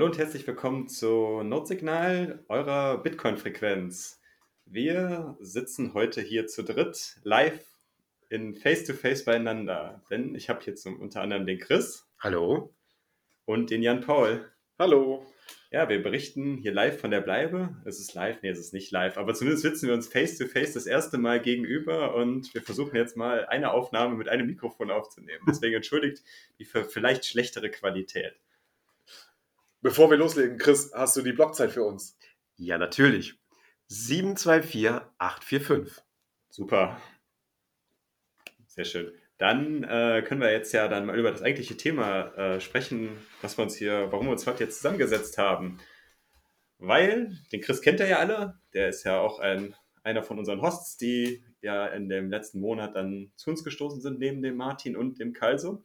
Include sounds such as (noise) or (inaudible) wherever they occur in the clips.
Hallo und herzlich willkommen zu Notsignal, eurer Bitcoin-Frequenz. Wir sitzen heute hier zu dritt live in Face-to-Face beieinander, denn ich habe hier zum, unter anderem den Chris. Hallo. Und den Jan Paul. Hallo. Ja, wir berichten hier live von der Bleibe. Es ist live, nee, es ist nicht live, aber zumindest sitzen wir uns face-to-face das erste Mal gegenüber und wir versuchen jetzt mal eine Aufnahme mit einem Mikrofon aufzunehmen. Deswegen entschuldigt die vielleicht schlechtere Qualität. Bevor wir loslegen, Chris, hast du die Blockzeit für uns? Ja, natürlich. 724845. Super. Sehr schön. Dann äh, können wir jetzt ja dann mal über das eigentliche Thema äh, sprechen, was wir uns hier, warum wir uns heute jetzt zusammengesetzt haben. Weil, den Chris kennt ihr ja alle, der ist ja auch ein, einer von unseren Hosts, die ja in dem letzten Monat dann zu uns gestoßen sind, neben dem Martin und dem Kalso.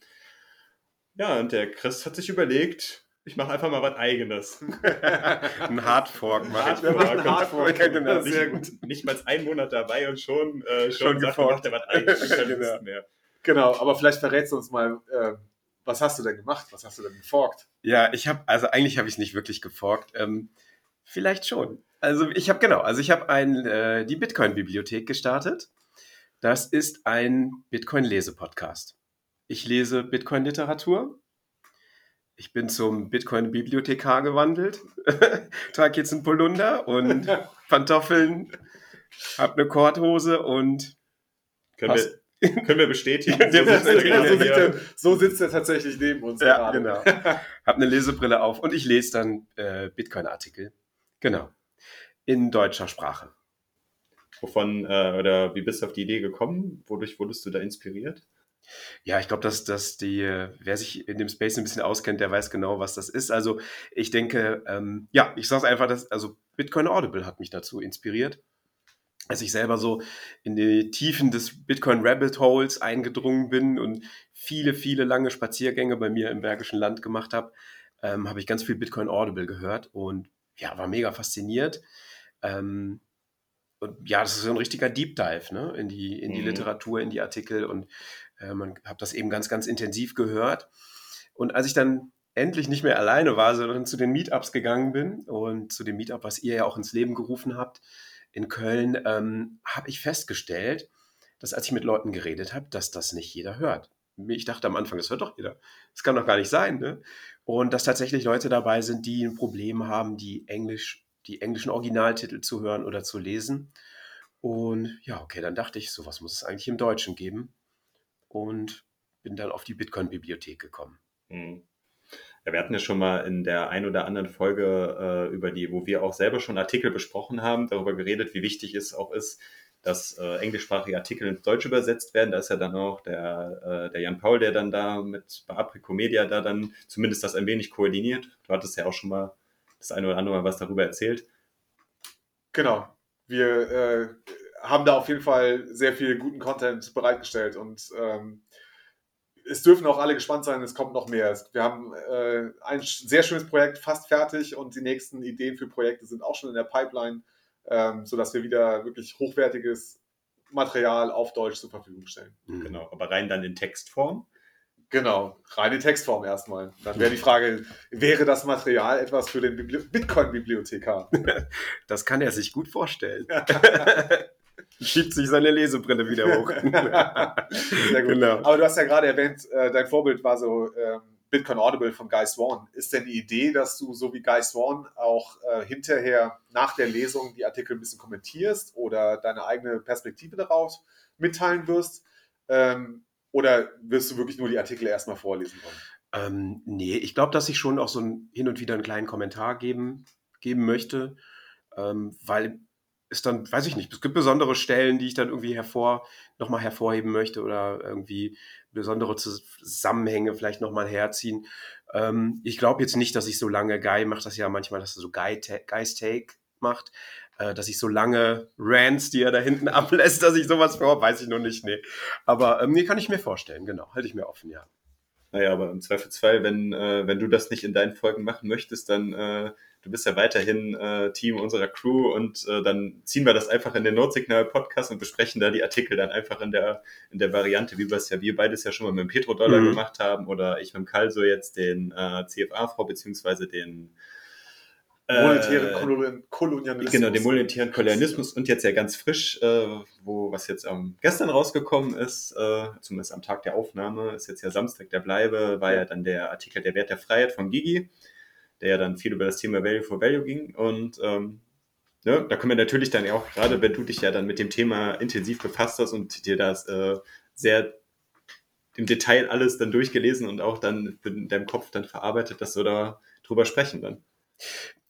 Ja, und der Chris hat sich überlegt, ich mache einfach mal was Eigenes. (laughs) ein Hardfork mache ich. Ein Hardfork. Genau. Sehr gut. Nicht mal ein Monat dabei und schon, äh, schon, schon sagt, macht er was Eigenes. genau. (laughs) Mehr. genau, aber vielleicht verrätst du uns mal, äh, was hast du denn gemacht? Was hast du denn geforkt? Ja, ich habe, also eigentlich habe ich es nicht wirklich geforkt. Ähm, vielleicht schon. Also ich habe, genau, also ich habe äh, die Bitcoin-Bibliothek gestartet. Das ist ein Bitcoin-Lese-Podcast. Ich lese Bitcoin-Literatur ich bin zum Bitcoin-Bibliothekar gewandelt, trage jetzt einen Polunder und (laughs) Pantoffeln, habe eine Korthose und können wir, (laughs) können wir bestätigen. so, sitzt er, so, sitzt er, so, sitzt er, tatsächlich neben uns. Ja, gerade. genau. (laughs) habe eine Lesebrille auf und ich lese dann äh, Bitcoin-Artikel. Genau. In deutscher Sprache. Wovon äh, oder wie bist du auf die Idee gekommen? Wodurch wurdest du da inspiriert? Ja, ich glaube, dass, dass die, wer sich in dem Space ein bisschen auskennt, der weiß genau, was das ist. Also ich denke, ähm, ja, ich sage es einfach, dass, also Bitcoin Audible hat mich dazu inspiriert. Als ich selber so in die Tiefen des Bitcoin Rabbit Holes eingedrungen bin und viele, viele lange Spaziergänge bei mir im Bergischen Land gemacht habe, ähm, habe ich ganz viel Bitcoin Audible gehört und ja, war mega fasziniert. Ähm, ja, das ist so ein richtiger Deep Dive ne? in, die, in die mhm. Literatur, in die Artikel und äh, man habe das eben ganz, ganz intensiv gehört. Und als ich dann endlich nicht mehr alleine war, sondern zu den Meetups gegangen bin und zu dem Meetup, was ihr ja auch ins Leben gerufen habt in Köln, ähm, habe ich festgestellt, dass als ich mit Leuten geredet habe, dass das nicht jeder hört. Ich dachte am Anfang, das hört doch jeder. Das kann doch gar nicht sein. Ne? Und dass tatsächlich Leute dabei sind, die ein Problem haben, die Englisch, die englischen Originaltitel zu hören oder zu lesen. Und ja, okay, dann dachte ich, sowas muss es eigentlich im Deutschen geben und bin dann auf die Bitcoin-Bibliothek gekommen. Mhm. Ja, wir hatten ja schon mal in der ein oder anderen Folge äh, über die, wo wir auch selber schon Artikel besprochen haben, darüber geredet, wie wichtig es auch ist, dass äh, englischsprachige Artikel ins Deutsche übersetzt werden. Da ist ja dann auch der, äh, der Jan Paul, der dann da mit bei Media da dann zumindest das ein wenig koordiniert. Du hattest ja auch schon mal das eine oder andere Mal was darüber erzählt. Genau. Wir äh, haben da auf jeden Fall sehr viel guten Content bereitgestellt und ähm, es dürfen auch alle gespannt sein, es kommt noch mehr. Wir haben äh, ein sehr schönes Projekt fast fertig und die nächsten Ideen für Projekte sind auch schon in der Pipeline, ähm, sodass wir wieder wirklich hochwertiges Material auf Deutsch zur Verfügung stellen. Mhm. Genau, aber rein dann in Textform. Genau, reine Textform erstmal. Dann wäre die Frage, wäre das Material etwas für den Bitcoin-Bibliothekar? (laughs) Das kann er sich gut vorstellen. (laughs) schiebt sich seine Lesebrille wieder hoch. (laughs) Sehr gut. Genau. Aber du hast ja gerade erwähnt, äh, dein Vorbild war so ähm, Bitcoin Audible von Guy Swan. Ist denn die Idee, dass du so wie Guy Swan auch äh, hinterher nach der Lesung die Artikel ein bisschen kommentierst oder deine eigene Perspektive darauf mitteilen wirst? Ähm, oder wirst du wirklich nur die Artikel erstmal vorlesen wollen? Ähm, nee, ich glaube, dass ich schon auch so ein, hin und wieder einen kleinen Kommentar geben, geben möchte, ähm, weil ist dann, weiß ich nicht, es gibt besondere Stellen, die ich dann irgendwie hervor, nochmal hervorheben möchte oder irgendwie besondere Zusammenhänge vielleicht nochmal herziehen. Ähm, ich glaube jetzt nicht, dass ich so lange, Guy macht das ja manchmal, dass er so Guy, Guy's Take macht, äh, dass ich so lange Rants, die er da hinten (laughs) ablässt, dass ich sowas vor, weiß ich noch nicht, nee. Aber ähm, nee, kann ich mir vorstellen, genau, halte ich mir offen, ja. Naja, aber im Zweifelsfall, wenn, äh, wenn du das nicht in deinen Folgen machen möchtest, dann äh, du bist ja weiterhin äh, Team unserer Crew und äh, dann ziehen wir das einfach in den Notsignal-Podcast und besprechen da die Artikel dann einfach in der, in der Variante, wie wir es ja wir beides ja schon mal mit dem Petrodollar mhm. gemacht haben oder ich mit dem Kalso jetzt den äh, CFA-Frau beziehungsweise den monetären Kolonialismus. Genau, den monetären Kolonialismus und jetzt ja ganz frisch, äh, wo was jetzt ähm, gestern rausgekommen ist, äh, zumindest am Tag der Aufnahme, ist jetzt ja Samstag der Bleibe, war ja dann der Artikel Der Wert der Freiheit von Gigi der ja dann viel über das Thema Value for Value ging. Und ähm, ja, da können wir natürlich dann auch, gerade wenn du dich ja dann mit dem Thema intensiv befasst hast und dir das äh, sehr im Detail alles dann durchgelesen und auch dann in deinem Kopf dann verarbeitet, dass wir da drüber sprechen dann.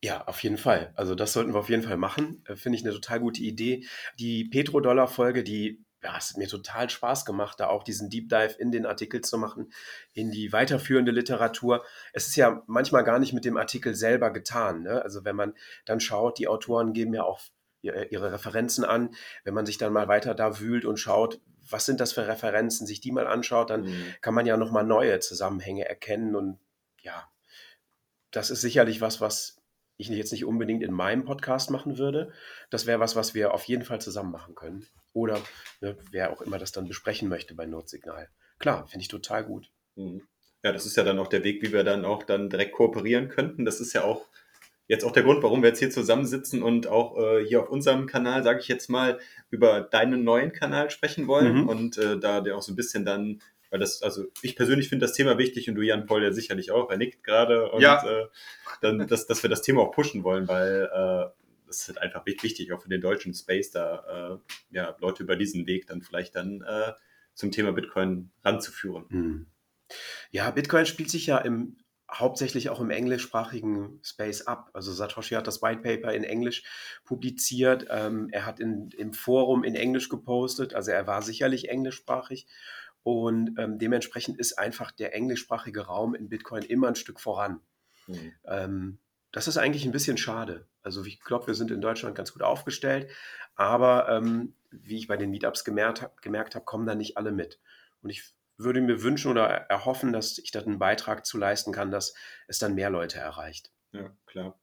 Ja, auf jeden Fall. Also das sollten wir auf jeden Fall machen. Äh, finde ich eine total gute Idee. Die Petrodollar-Folge, die ja, es hat mir total Spaß gemacht, da auch diesen Deep Dive in den Artikel zu machen, in die weiterführende Literatur. Es ist ja manchmal gar nicht mit dem Artikel selber getan. Ne? Also wenn man dann schaut, die Autoren geben ja auch ihre Referenzen an. Wenn man sich dann mal weiter da wühlt und schaut, was sind das für Referenzen, sich die mal anschaut, dann mhm. kann man ja nochmal neue Zusammenhänge erkennen. Und ja, das ist sicherlich was, was ich jetzt nicht unbedingt in meinem Podcast machen würde. Das wäre was, was wir auf jeden Fall zusammen machen können. Oder ne, wer auch immer das dann besprechen möchte bei Notsignal. Klar, finde ich total gut. Mhm. Ja, das ist ja dann auch der Weg, wie wir dann auch dann direkt kooperieren könnten. Das ist ja auch jetzt auch der Grund, warum wir jetzt hier zusammensitzen und auch äh, hier auf unserem Kanal, sage ich jetzt mal, über deinen neuen Kanal sprechen wollen mhm. und äh, da der auch so ein bisschen dann weil das, also ich persönlich finde das Thema wichtig und du, Jan Paul, ja sicherlich auch. Er nickt gerade und ja. äh, dann, dass, dass wir das Thema auch pushen wollen, weil äh, das ist halt einfach wichtig, auch für den deutschen Space, da äh, ja, Leute über diesen Weg dann vielleicht dann äh, zum Thema Bitcoin ranzuführen. Hm. Ja, Bitcoin spielt sich ja im hauptsächlich auch im englischsprachigen Space ab. Also Satoshi hat das White Paper in Englisch publiziert. Ähm, er hat in, im Forum in Englisch gepostet. Also er war sicherlich englischsprachig. Und ähm, dementsprechend ist einfach der englischsprachige Raum in Bitcoin immer ein Stück voran. Mhm. Ähm, das ist eigentlich ein bisschen schade. Also ich glaube, wir sind in Deutschland ganz gut aufgestellt, aber ähm, wie ich bei den Meetups gemerkt, gemerkt habe, kommen da nicht alle mit. Und ich würde mir wünschen oder erhoffen, dass ich da einen Beitrag zu leisten kann, dass es dann mehr Leute erreicht. Ja, klar.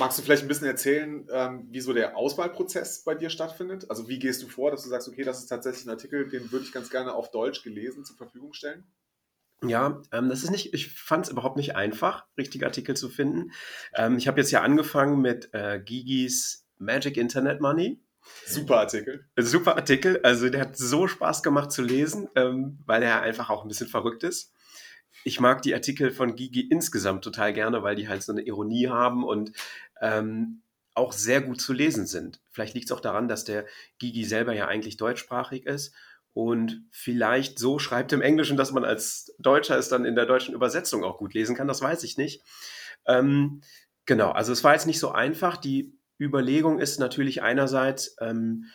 Magst du vielleicht ein bisschen erzählen, ähm, wie so der Auswahlprozess bei dir stattfindet? Also wie gehst du vor, dass du sagst, okay, das ist tatsächlich ein Artikel, den würde ich ganz gerne auf Deutsch gelesen zur Verfügung stellen? Ja, ähm, das ist nicht, ich fand es überhaupt nicht einfach, richtige Artikel zu finden. Ähm, ich habe jetzt ja angefangen mit äh, Gigis Magic Internet Money. Super Artikel. Super Artikel. Also der hat so Spaß gemacht zu lesen, ähm, weil er einfach auch ein bisschen verrückt ist ich mag die Artikel von Gigi insgesamt total gerne, weil die halt so eine Ironie haben und ähm, auch sehr gut zu lesen sind. Vielleicht liegt es auch daran, dass der Gigi selber ja eigentlich deutschsprachig ist und vielleicht so schreibt im Englischen, dass man als Deutscher es dann in der deutschen Übersetzung auch gut lesen kann. Das weiß ich nicht. Ähm, genau, also es war jetzt nicht so einfach. Die Überlegung ist natürlich einerseits, ähm,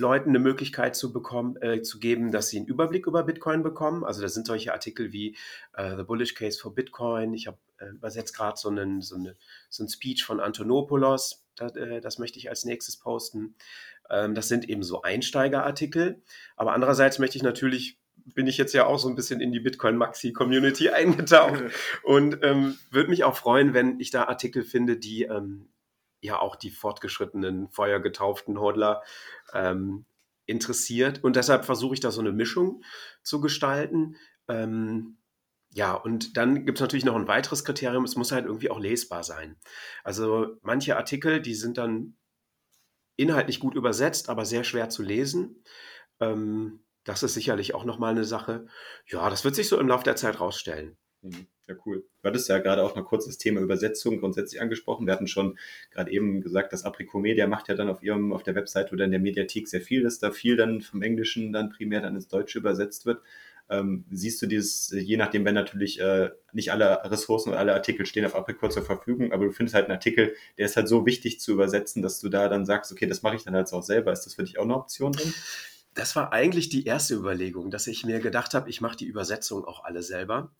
Leuten eine Möglichkeit zu bekommen, äh, zu geben, dass sie einen Überblick über Bitcoin bekommen. Also da sind solche Artikel wie äh, The Bullish Case for Bitcoin. Ich habe übersetzt gerade so einen, so, eine, so ein Speech von Antonopoulos. Das, äh, das möchte ich als nächstes posten. Ähm, das sind eben so Einsteigerartikel. Aber andererseits möchte ich natürlich bin ich jetzt ja auch so ein bisschen in die Bitcoin Maxi Community (laughs) eingetaucht (laughs) und ähm, würde mich auch freuen, wenn ich da Artikel finde, die ähm, ja auch die fortgeschrittenen, feuergetauften Hodler ähm, interessiert. Und deshalb versuche ich da so eine Mischung zu gestalten. Ähm, ja, und dann gibt es natürlich noch ein weiteres Kriterium, es muss halt irgendwie auch lesbar sein. Also manche Artikel, die sind dann inhaltlich gut übersetzt, aber sehr schwer zu lesen. Ähm, das ist sicherlich auch nochmal eine Sache. Ja, das wird sich so im Laufe der Zeit rausstellen. Mhm. Ja, cool. Du hattest ja gerade auch mal kurz das Thema Übersetzung grundsätzlich angesprochen. Wir hatten schon gerade eben gesagt, dass Apricot Media macht ja dann auf ihrem, auf der Website oder in der Mediathek sehr viel, dass da viel dann vom Englischen dann primär dann ins Deutsche übersetzt wird. Ähm, siehst du dieses, je nachdem, wenn natürlich äh, nicht alle Ressourcen und alle Artikel stehen auf Apricot zur Verfügung, aber du findest halt einen Artikel, der ist halt so wichtig zu übersetzen, dass du da dann sagst, okay, das mache ich dann halt auch selber. Ist das für dich auch eine Option drin? Das war eigentlich die erste Überlegung, dass ich mir gedacht habe, ich mache die Übersetzung auch alle selber.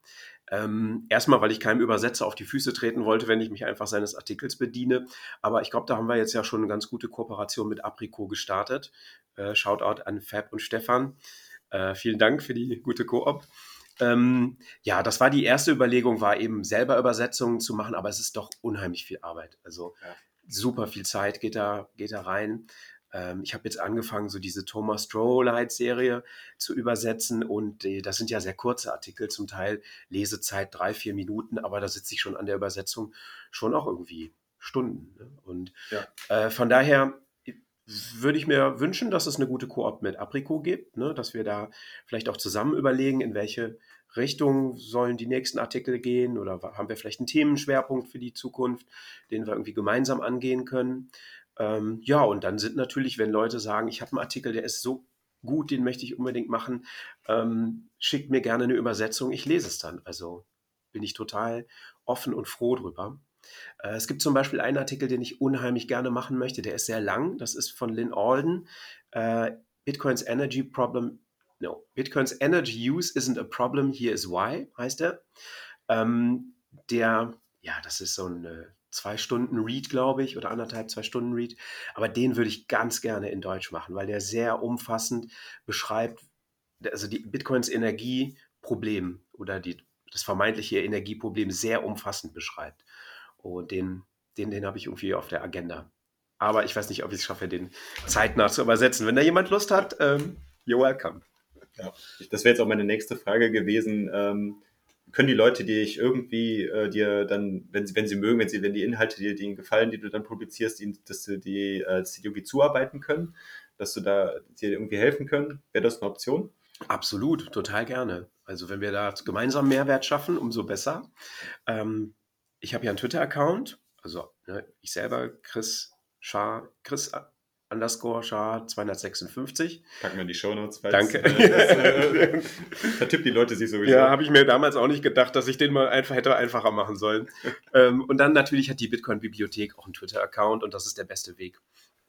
Ähm, erstmal, weil ich keinem Übersetzer auf die Füße treten wollte, wenn ich mich einfach seines Artikels bediene. Aber ich glaube, da haben wir jetzt ja schon eine ganz gute Kooperation mit Apricot gestartet. Äh, Shoutout an Fab und Stefan. Äh, vielen Dank für die gute Koop. Ähm, ja, das war die erste Überlegung, war eben selber Übersetzungen zu machen, aber es ist doch unheimlich viel Arbeit. Also Ja. super viel Zeit geht da, geht da rein. Ähm, ich habe jetzt angefangen, so diese Thomas Strohlight-Serie zu übersetzen und äh, das sind ja sehr kurze Artikel, zum Teil Lesezeit drei, vier Minuten, aber da sitze ich schon an der Übersetzung schon auch irgendwie Stunden. Ne? Und Ja. äh, von daher würde ich mir wünschen, dass es eine gute Koop mit Apriko gibt, ne? dass wir da vielleicht auch zusammen überlegen, in welche Richtung sollen die nächsten Artikel gehen oder haben wir vielleicht einen Themenschwerpunkt für die Zukunft, den wir irgendwie gemeinsam angehen können. Ähm, ja, und dann sind natürlich, wenn Leute sagen, ich habe einen Artikel, der ist so gut, den möchte ich unbedingt machen, ähm, schickt mir gerne eine Übersetzung, ich lese es dann. Also bin ich total offen und froh drüber. Äh, Es gibt zum Beispiel einen Artikel, den ich unheimlich gerne machen möchte. Der ist sehr lang. Das ist von Lynn Alden. Äh, Bitcoins Energy Problem. No, Bitcoins Energy Use isn't a problem. Here is why, heißt er. Ähm, der, ja, das ist so ein zwei Stunden Read, glaube ich, oder anderthalb, zwei Stunden Read. Aber den würde ich ganz gerne in Deutsch machen, weil der sehr umfassend beschreibt, also die Bitcoins Energieproblem oder die, das vermeintliche Energieproblem sehr umfassend beschreibt. Und den, den, den habe ich irgendwie auf der Agenda. Aber ich weiß nicht, ob ich es schaffe, den zeitnah zu übersetzen. Wenn da jemand Lust hat, ähm, you're welcome. Ja, das wäre jetzt auch meine nächste Frage gewesen. Ähm, können die Leute, die ich irgendwie äh, dir dann, wenn sie, wenn sie mögen, wenn sie, wenn die Inhalte dir, die ihnen gefallen, die du dann publizierst, die, dass du die, äh, irgendwie zuarbeiten können, dass du da dir irgendwie helfen können? Wäre das eine Option? Absolut, total gerne. Also wenn wir da gemeinsam Mehrwert schaffen, umso besser. Ähm, ich habe ja einen Twitter-Account, also ne, ich selber, Chris Schar, Chris underscore Schar 256. Packen wir in die Shownotes. Danke. Äh, das, äh, vertippt die Leute sich sowieso. Ja, habe ich mir damals auch nicht gedacht, dass ich den mal einfach hätte einfacher machen sollen. (laughs) ähm, und dann natürlich hat die Bitcoin-Bibliothek auch einen Twitter-Account und das ist der beste Weg,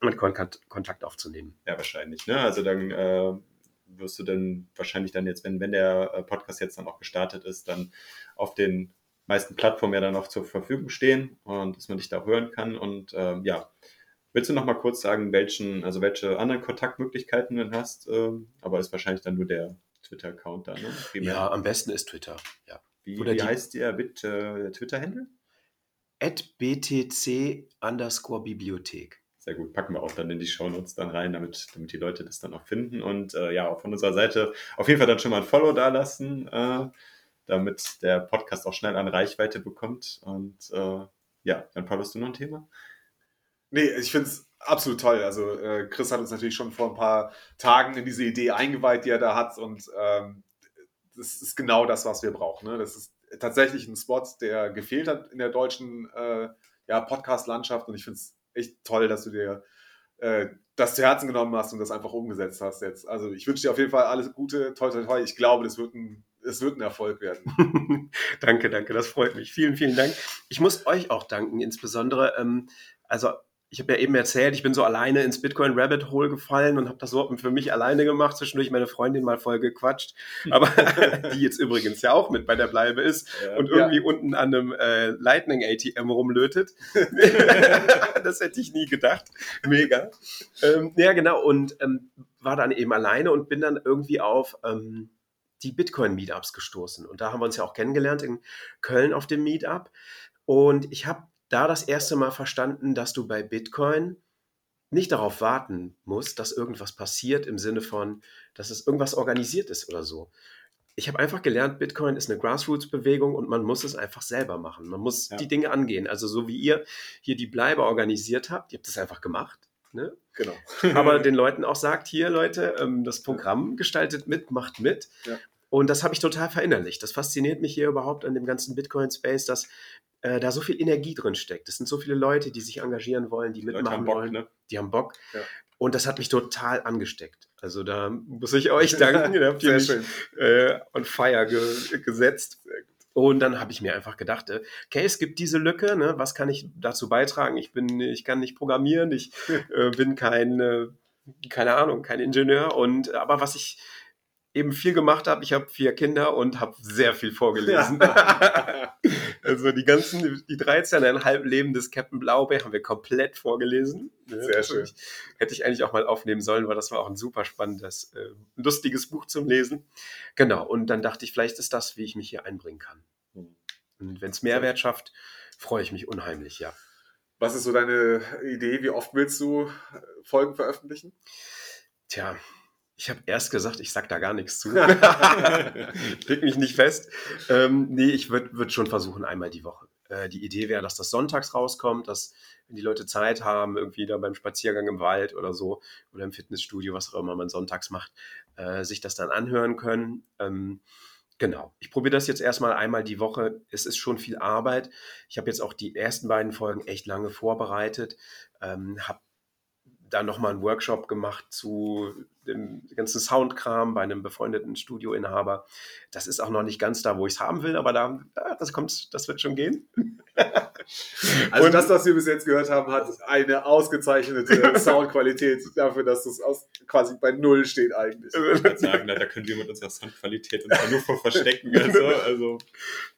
mit Kontakt, Kontakt aufzunehmen. Ja, wahrscheinlich. Ne? Also dann äh, wirst du dann wahrscheinlich dann jetzt, wenn, wenn der äh, Podcast jetzt dann auch gestartet ist, dann auf den meisten Plattformen ja dann auch zur Verfügung stehen und dass man dich da auch hören kann. Und ähm, ja, willst du noch mal kurz sagen, welchen, also welche anderen Kontaktmöglichkeiten du hast? Ähm, aber ist wahrscheinlich dann nur der Twitter-Account da, ne? Primär. Ja, am besten ist Twitter. Ja. Wie, oder wie die- heißt der, äh, der Twitter-Handle? At BTC underscore Bibliothek. Sehr gut, packen wir auch dann in die Shownotes dann rein, damit, damit die Leute das dann auch finden. Und äh, ja, auch von unserer Seite auf jeden Fall dann schon mal ein Follow da lassen, äh, damit der Podcast auch schnell an Reichweite bekommt. Und äh, ja, dann Paul, hast du noch ein Thema? Nee, ich finde es absolut toll. Also äh, Chris hat uns natürlich schon vor ein paar Tagen in diese Idee eingeweiht, die er da hat. Und ähm, das ist genau das, was wir brauchen. Ne? Das ist tatsächlich ein Spot, der gefehlt hat in der deutschen äh, ja, Podcast-Landschaft. Und ich finde es echt toll, dass du dir äh, das zu Herzen genommen hast und das einfach umgesetzt hast jetzt. Also ich wünsche dir auf jeden Fall alles Gute, toi, toi, toi. Ich glaube, das wird ein, es wird ein Erfolg werden. (laughs) danke, danke, das freut mich. Vielen, vielen Dank. Ich muss euch auch danken, insbesondere, ähm, also ich habe ja eben erzählt, ich bin so alleine ins Bitcoin Rabbit Hole gefallen und habe das so für mich alleine gemacht, zwischendurch meine Freundin mal voll gequatscht, aber (laughs) die jetzt übrigens ja auch mit bei der Bleibe ist und irgendwie unten an einem äh, Lightning ATM rumlötet. (laughs) das hätte ich nie gedacht. Mega. Ähm, ja, genau. Und ähm, war dann eben alleine und bin dann irgendwie auf ähm, die Bitcoin-Meetups gestoßen. Und da haben wir uns ja auch kennengelernt in Köln auf dem Meetup. Und ich habe da das erste Mal verstanden, dass du bei Bitcoin nicht darauf warten musst, dass irgendwas passiert im Sinne von, dass es irgendwas organisiert ist oder so. Ich habe einfach gelernt, Bitcoin ist eine Grassroots-Bewegung und man muss es einfach selber machen. Man muss Ja. die Dinge angehen. Also so wie ihr hier die Bleibe organisiert habt, ihr habt das einfach gemacht. Ne? Genau. aber (laughs) den Leuten auch sagt, hier Leute, ähm, das Programm gestaltet mit, macht mit. Ja. Und das habe ich total verinnerlicht. Das fasziniert mich hier überhaupt an dem ganzen Bitcoin-Space, dass äh, da so viel Energie drin steckt. Es sind so viele Leute, die sich engagieren wollen, die Leute mitmachen haben Bock, wollen. ne? Die haben Bock. Ja. Und das hat mich total angesteckt. Also da muss ich euch (laughs) danken. Ihr habt mich äh, on fire ge gesetzt. Und dann habe ich mir einfach gedacht, äh, okay, es gibt diese Lücke, ne? was kann ich dazu beitragen? Ich bin, ich kann nicht programmieren, ich (laughs) äh, bin kein, äh, keine Ahnung, kein Ingenieur. Und aber was ich eben viel gemacht habe, ich habe vier Kinder und habe sehr viel vorgelesen. (laughs) Also die ganzen, die 13,5 Leben des Captain Blaubeer haben wir komplett vorgelesen. Sehr schön. Hätte ich eigentlich auch mal aufnehmen sollen, weil das war auch ein super spannendes, äh, lustiges Buch zum Lesen. Genau, und dann dachte ich, vielleicht ist das, wie ich mich hier einbringen kann. Hm. Und wenn es Mehrwert schafft, freue ich mich unheimlich, ja. Was ist so deine Idee? Wie oft willst du äh, Folgen veröffentlichen? Tja, ich habe erst gesagt, ich sag da gar nichts zu. (laughs) Leg mich nicht fest. Ähm, nee, ich würde würd schon versuchen, einmal die Woche. Äh, die Idee wäre, dass das sonntags rauskommt, dass wenn die Leute Zeit haben, irgendwie da beim Spaziergang im Wald oder so oder im Fitnessstudio, was auch immer man sonntags macht, äh, sich das dann anhören können. Ähm, Genau. Ich probiere das jetzt erstmal einmal die Woche. Es ist schon viel Arbeit. Ich habe jetzt auch die ersten beiden Folgen echt lange vorbereitet, ähm, habe da nochmal einen Workshop gemacht zu dem ganzen Soundkram bei einem befreundeten Studioinhaber. Das ist auch noch nicht ganz da, wo ich es haben will, aber da, das kommt, das wird schon gehen. (laughs) Also und das, was wir bis jetzt gehört haben, hat eine ausgezeichnete (laughs) Soundqualität dafür, dass das aus, quasi bei Null steht eigentlich. Ich würde sagen, da, können wir mit unserer Soundqualität uns nur vor verstecken. (laughs) Also, also.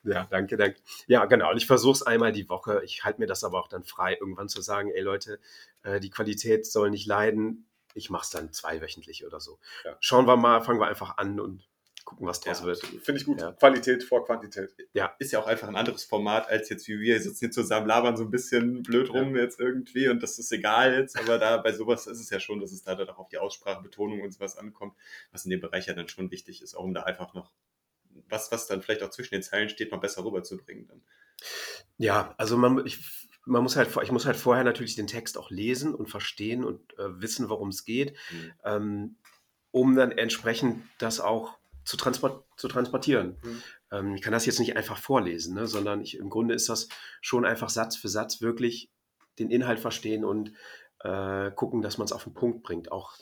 Ja, danke, danke. Ja, genau. Und ich versuche es einmal die Woche. Ich halte mir das aber auch dann frei, irgendwann zu sagen, ey Leute, äh, die Qualität soll nicht leiden. Ich mache es dann zweiwöchentlich oder so. Ja. Schauen wir mal, fangen wir einfach an und gucken, was draus ja, wird. Finde ich gut. Ja. Qualität vor Quantität. Ja. Ist ja auch einfach ein anderes Format, als jetzt wie wir sitzen hier zusammen, labern so ein bisschen blöd rum ja. jetzt irgendwie und das ist egal jetzt, aber da bei sowas ist es ja schon, dass es da dann auch auf die Aussprache, Betonung und sowas ankommt, was in dem Bereich ja dann schon wichtig ist, auch um da einfach noch was, was dann vielleicht auch zwischen den Zeilen steht, mal besser rüberzubringen. Dann. Ja, also man, ich, man muss halt, ich muss halt vorher natürlich den Text auch lesen und verstehen und äh, wissen, worum es geht, mhm. ähm, um dann entsprechend das auch zu, transport, zu transportieren. Mhm. Ähm, ich kann das jetzt nicht einfach vorlesen, ne, sondern ich, im Grunde ist das schon einfach Satz für Satz wirklich den Inhalt verstehen und äh, gucken, dass man es auf den Punkt bringt, auch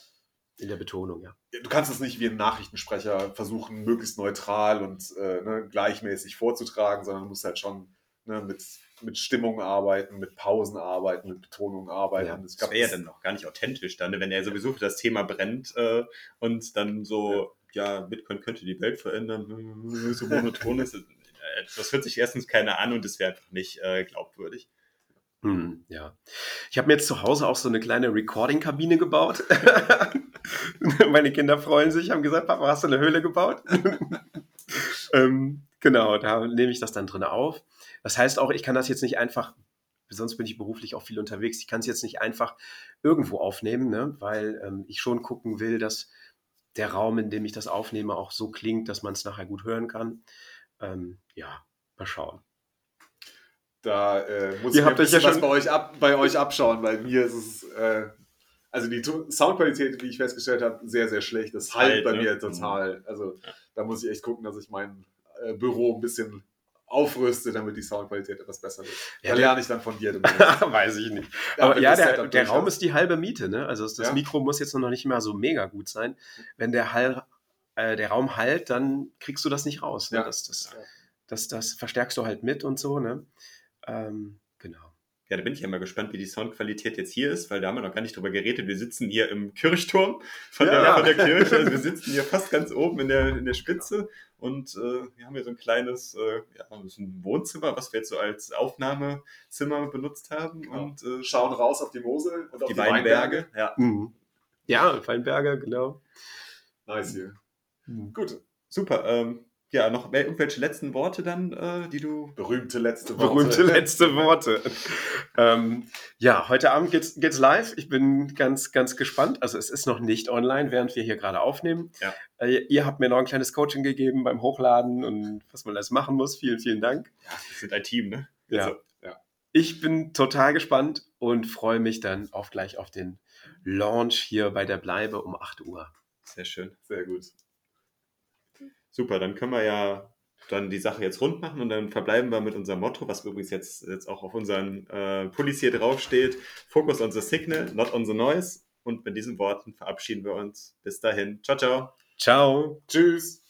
in der Betonung, ja. Du kannst es nicht wie ein Nachrichtensprecher versuchen, möglichst neutral und äh, ne, gleichmäßig vorzutragen, sondern du musst halt schon ne, mit, mit Stimmung arbeiten, mit Pausen arbeiten, mit Betonung arbeiten. Ja, das wäre ja dann noch gar nicht authentisch dann, ne, wenn er sowieso für das Thema brennt äh, und dann so ja ja, Bitcoin könnte die Welt verändern, (laughs) so monoton ist. Das hört sich erstens keiner an und es wäre einfach nicht äh, glaubwürdig. Hm, ja. Ich habe mir jetzt zu Hause auch so eine kleine Recording-Kabine gebaut. (laughs) Meine Kinder freuen sich, haben gesagt, Papa, hast du eine Höhle gebaut? (laughs) ähm, genau, da nehme ich das dann drin auf. Das heißt auch, ich kann das jetzt nicht einfach, sonst bin ich beruflich auch viel unterwegs, ich kann es jetzt nicht einfach irgendwo aufnehmen, ne? weil ähm, ich schon gucken will, dass der Raum, in dem ich das aufnehme, auch so klingt, dass man es nachher gut hören kann. Ähm, ja, mal schauen. Da äh, muss Ihr ich habt euch ja schon was bei euch, ab, bei euch abschauen. Bei mir ist es, äh, also die Soundqualität, wie ich festgestellt habe, sehr, sehr schlecht. Das halt bei ne? mir total. Mhm. Also ja. da muss ich echt gucken, dass ich mein äh, Büro ein bisschen aufrüste, damit die Soundqualität etwas besser wird. Ja, da lerne ich dann von dir. (laughs) Weiß ich nicht. Aber ja, der, der Raum ist die halbe Miete. Ne? Also das ja. Mikro muss jetzt noch nicht mehr so mega gut sein. Wenn der, Hall, äh, der Raum halt, dann kriegst du das nicht raus. Ne? Ja. Das, das, das, das, verstärkst du halt mit und so. Ne? Ähm. Ja, da bin ich ja mal gespannt, wie die Soundqualität jetzt hier ist, weil da haben wir noch gar nicht drüber geredet. Wir sitzen hier im Kirchturm von, ja, der, ja. von der, Kirche. Also wir sitzen hier fast ganz oben in der, in der Spitze und äh, wir haben hier so ein kleines äh, ja, so ein Wohnzimmer, was wir jetzt so als Aufnahmezimmer benutzt haben. Genau. Und äh, schauen raus auf die Mosel und auf die, die Weinberge. Weinberge. Ja. Mhm. ja, Weinberge, genau. Nice hier. Mhm. Gut. Super. Ähm, ja, noch irgendwelche letzten Worte dann, äh, die du. Berühmte letzte Worte. Berühmte letzte (laughs) Worte. ähm, ja, heute Abend geht's, geht's live. Ich bin ganz, ganz gespannt. Also es ist noch nicht online, während wir hier gerade aufnehmen. Ja. Äh, ihr habt mir noch ein kleines Coaching gegeben beim Hochladen und was man alles machen muss. Vielen, vielen Dank. Ja, wir sind ein Team, ne? Ja. Also, ja. Ich bin total gespannt und freue mich dann auf gleich auf den Launch hier bei der Bleibe um 8 Uhr. Sehr schön. Sehr gut. Super, dann können wir ja dann die Sache jetzt rund machen und dann verbleiben wir mit unserem Motto, was übrigens jetzt, jetzt auch auf unseren äh, Pullis hier draufsteht. Focus on the signal, not on the noise. Und mit diesen Worten verabschieden wir uns. Bis dahin. Ciao, ciao. Ciao. Tschüss.